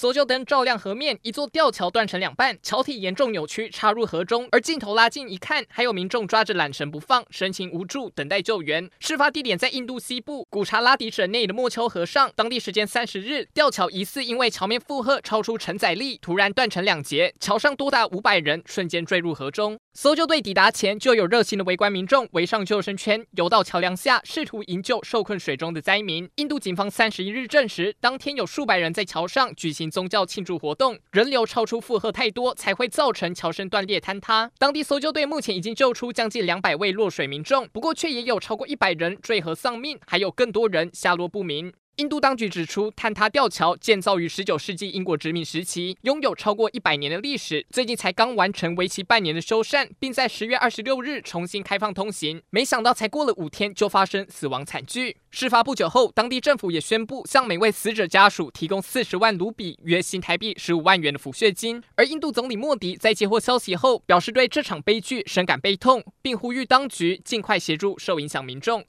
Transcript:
搜救灯照亮河面，一座吊桥断成两半，桥体严重扭曲，插入河中。而镜头拉近一看，还有民众抓着缆绳不放，神情无助，等待救援。事发地点在印度西部古查拉迪省内的莫丘河上。当地时间三十日，吊桥疑似因为桥面负荷超出承载力，突然断成两截，桥上多达五百人瞬间坠入河中。搜救队抵达前，就有热心的围观民众围上救生圈，游到桥梁下，试图营救受困水中的灾民。印度警方三十一日证实，当天有数百人在桥上举行。宗教庆祝活动，人流超出负荷太多，才会造成桥身断裂坍塌。当地搜救队目前已经救出将近两百位落水民众，不过却也有超过一百人坠河丧命，还有更多人下落不明。印度当局指出，坍塌吊桥建造于十九世纪英国殖民时期，拥有超过一百年的历史，最近才刚完成为期半年的修缮，并在十月二十六日重新开放通行。没想到才过了五天就发生死亡惨剧。事发不久后，当地政府也宣布向每位死者家属提供四十万卢比（约新台币十五万元）的抚恤金。而印度总理莫迪在接获消息后，表示对这场悲剧深感悲痛，并呼吁当局尽快协助受影响民众。